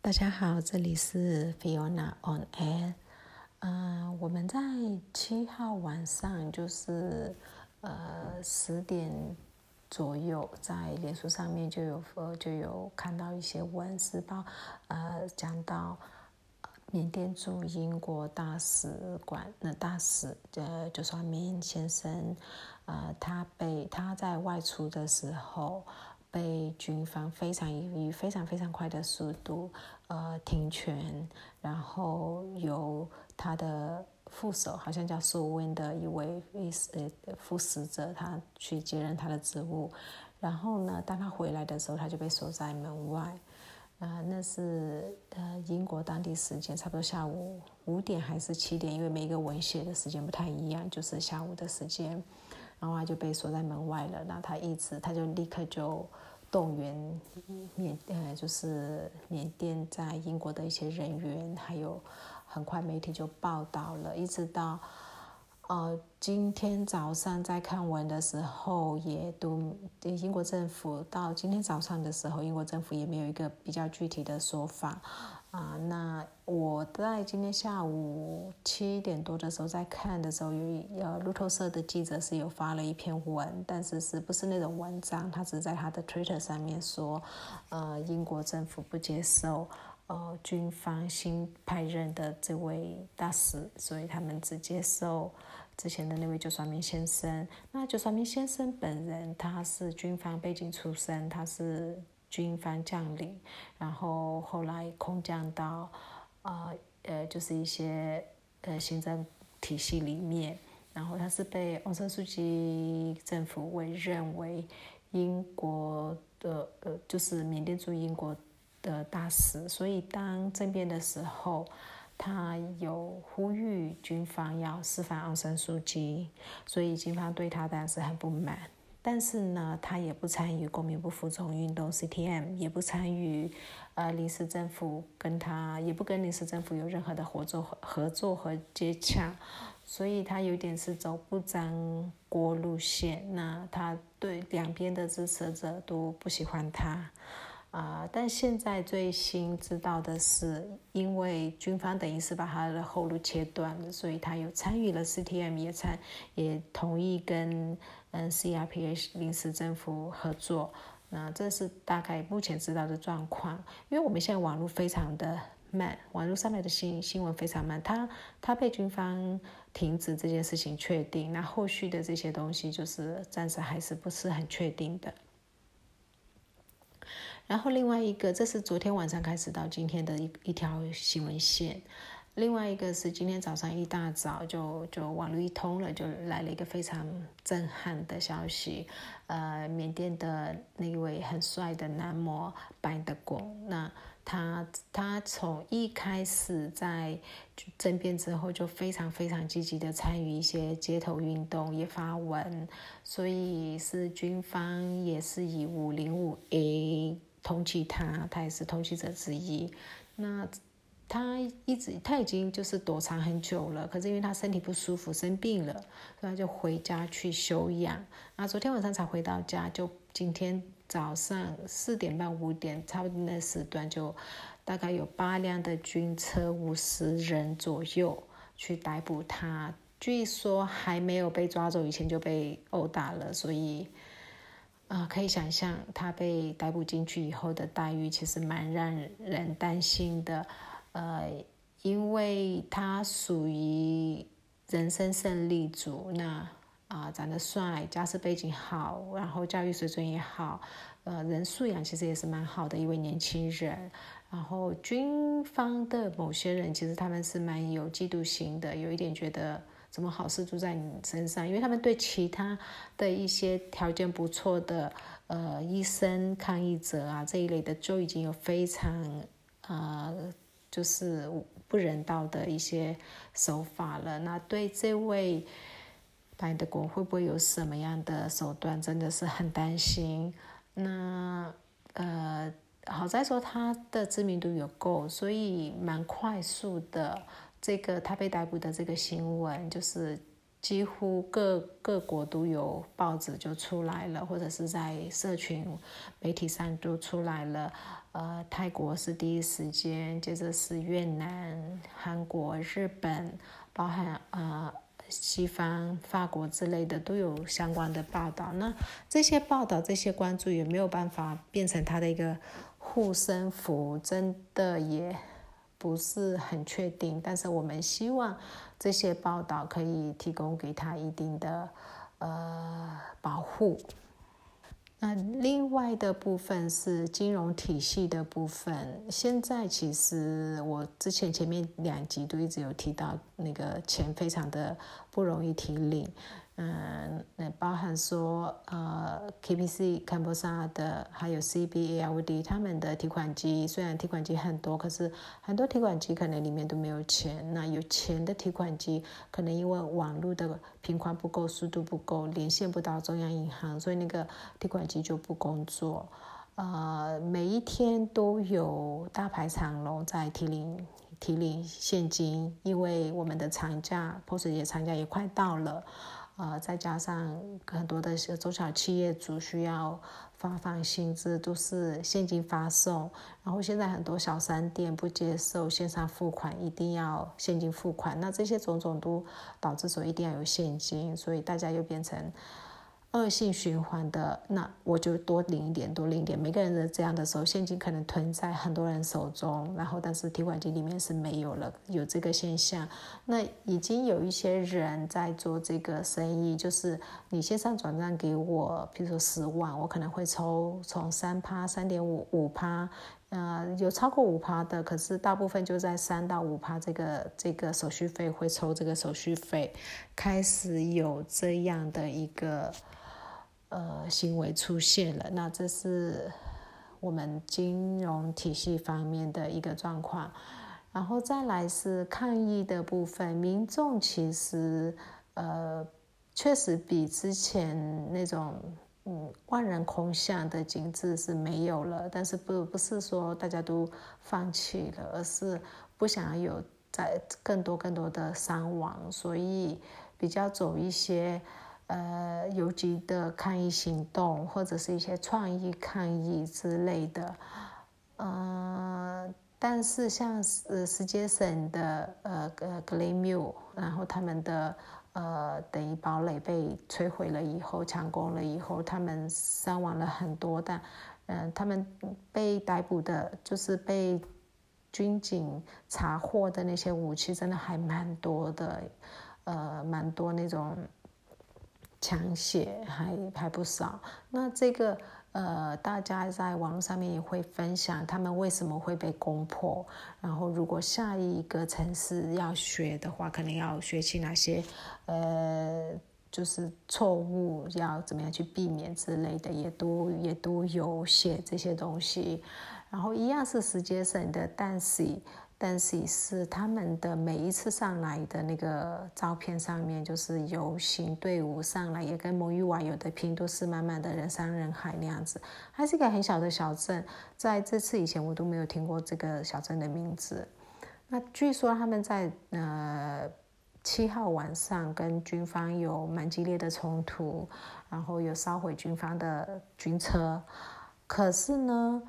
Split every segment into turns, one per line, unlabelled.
大家好，这里是 Fiona on Air。嗯，我们在七号晚上，就是呃十点左右，在脸书上面就有呃就有看到一些文字报，呃讲到缅甸驻英国大使馆的大使呃就说缅先生，呃他被他在外出的时候。被军方非常以非常非常快的速度，呃，停权，然后由他的副手，好像叫苏温的一位呃副使者，他去接任他的职务。然后呢，当他回来的时候，他就被锁在门外。呃，那是呃英国当地时间，差不多下午五点还是七点，因为每一个文写的时间不太一样，就是下午的时间。然后他就被锁在门外了。那他一直，他就立刻就动员缅呃，就是缅甸在英国的一些人员，还有很快媒体就报道了。一直到呃今天早上在看文的时候，也都英国政府到今天早上的时候，英国政府也没有一个比较具体的说法。啊，那我在今天下午七点多的时候在看的时候，有呃路透社的记者是有发了一篇文，但是是不是那种文章？他只在他的 Twitter 上面说，呃，英国政府不接受呃军方新派任的这位大使，所以他们只接受之前的那位救算明先生。那救算明先生本人他是军方背景出身，他是。军方将领，然后后来空降到，呃呃，就是一些呃行政体系里面，然后他是被昂山素季政府委任为英国的呃，就是缅甸驻英国的大使，所以当政变的时候，他有呼吁军方要释放昂山素季，所以军方对他当然是很不满。但是呢，他也不参与公民不服从运动 （CTM），也不参与呃临时政府跟他，也不跟临时政府有任何的合作、合作和接洽，所以他有点是走不沾锅路线。那他对两边的支持者都不喜欢他。啊！但现在最新知道的是，因为军方等于是把他的后路切断了，所以他有参与了 CTM，也参也同意跟嗯 CRPH 临时政府合作。那这是大概目前知道的状况。因为我们现在网络非常的慢，网络上面的新新闻非常慢。他他被军方停止这件事情确定，那后续的这些东西就是暂时还是不是很确定的。然后另外一个，这是昨天晚上开始到今天的一一条新闻线。另外一个是今天早上一大早就就网络一通了，就来了一个非常震撼的消息。呃，缅甸的那位很帅的男模白德公，那他他从一开始在政变之后就非常非常积极的参与一些街头运动，也发文，所以是军方也是以五零五 A。通缉他，他也是通缉者之一。那他一直他已经就是躲藏很久了，可是因为他身体不舒服，生病了，所以他就回家去休养。那昨天晚上才回到家，就今天早上四点半五点差不多那时段，就大概有八辆的军车，五十人左右去逮捕他。据说还没有被抓走以前就被殴打了，所以。啊，可以想象他被逮捕进去以后的待遇，其实蛮让人担心的。呃，因为他属于人生胜利组，那啊长得帅，家世背景好，然后教育水准也好，呃，人素养其实也是蛮好的一位年轻人。然后军方的某些人其实他们是蛮有嫉妒心的，有一点觉得。什么好事都在你身上，因为他们对其他的一些条件不错的呃医生、抗议者啊这一类的，就已经有非常呃就是不人道的一些手法了。那对这位白德国会不会有什么样的手段，真的是很担心。那呃好在说他的知名度有够，所以蛮快速的。这个他被逮捕的这个新闻，就是几乎各各国都有报纸就出来了，或者是在社群媒体上都出来了。呃，泰国是第一时间，接着是越南、韩国、日本，包含呃西方、法国之类的都有相关的报道。那这些报道、这些关注也没有办法变成他的一个护身符，真的也不是很确定。但是我们希望这些报道可以提供给他一定的呃保护。那另外的部分是金融体系的部分。现在其实我之前前面两集都一直有提到，那个钱非常的不容易提领。嗯，那包含说，呃，KPC、坎波萨的，还有 CBALD，他们的提款机虽然提款机很多，可是很多提款机可能里面都没有钱。那有钱的提款机，可能因为网络的频宽不够、速度不够，连线不到中央银行，所以那个提款机就不工作。呃，每一天都有大排长龙在提领提领现金，因为我们的长假，POS 节长假也快到了。呃，再加上很多的中小企业主需要发放薪资，都是现金发送。然后现在很多小商店不接受线上付款，一定要现金付款。那这些种种都导致说一定要有现金，所以大家又变成。恶性循环的，那我就多领一点，多领一点。每个人的这样的时候，现金可能囤在很多人手中，然后但是提款机里面是没有了，有这个现象。那已经有一些人在做这个生意，就是你线上转账给我，比如说十万，我可能会抽从三趴、三点五五趴，呃，有超过五趴的，可是大部分就在三到五趴这个这个手续费会抽这个手续费，开始有这样的一个。呃，行为出现了，那这是我们金融体系方面的一个状况，然后再来是抗议的部分，民众其实呃确实比之前那种嗯万人空巷的景致是没有了，但是不不是说大家都放弃了，而是不想有在更多更多的伤亡，所以比较走一些。呃，游击的抗议行动，或者是一些创意抗议之类的，嗯，但是像呃，石碣省的呃呃格雷缪，然后他们的呃等于堡垒被摧毁了以后，强攻了以后，他们伤亡了很多，但嗯，他们被逮捕的，就是被军警查获的那些武器，真的还蛮多的，呃，蛮多那种。枪械还还不少，那这个呃，大家在网络上面也会分享他们为什么会被攻破，然后如果下一个城市要学的话，可能要学起哪些呃，就是错误要怎么样去避免之类的，也都也都有写这些东西，然后一样是时间省的，但是。但是是他们的每一次上来的那个照片上面，就是游行队伍上来，也跟蒙语瓦有的拼，都是满满的人山人海那样子。还是一个很小的小镇，在这次以前我都没有听过这个小镇的名字。那据说他们在呃七号晚上跟军方有蛮激烈的冲突，然后有烧毁军方的军车。可是呢？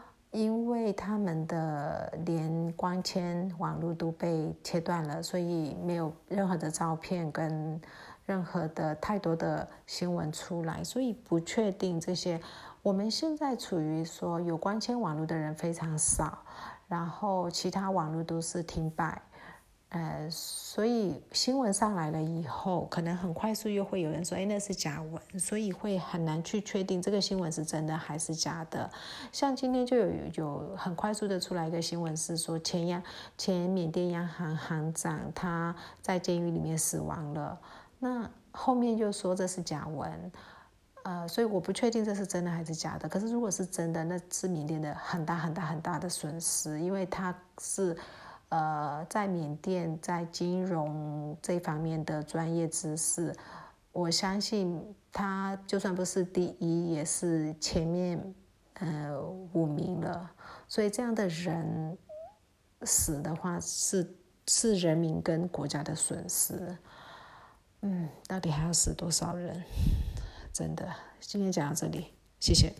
他们的连光纤网络都被切断了，所以没有任何的照片跟任何的太多的新闻出来，所以不确定这些。我们现在处于说有光纤网络的人非常少，然后其他网络都是停摆。呃，所以新闻上来了以后，可能很快速又会有人说，哎，那是假文，所以会很难去确定这个新闻是真的还是假的。像今天就有有很快速的出来一个新闻，是说前央前缅甸央行行长他在监狱里面死亡了，那后面就说这是假文，呃，所以我不确定这是真的还是假的。可是如果是真的，那是缅甸的很大很大很大的损失，因为他是。呃，在缅甸，在金融这方面的专业知识，我相信他就算不是第一，也是前面呃五名了。所以这样的人死的话，是是人民跟国家的损失。嗯，到底还要死多少人？真的，今天讲到这里，谢谢。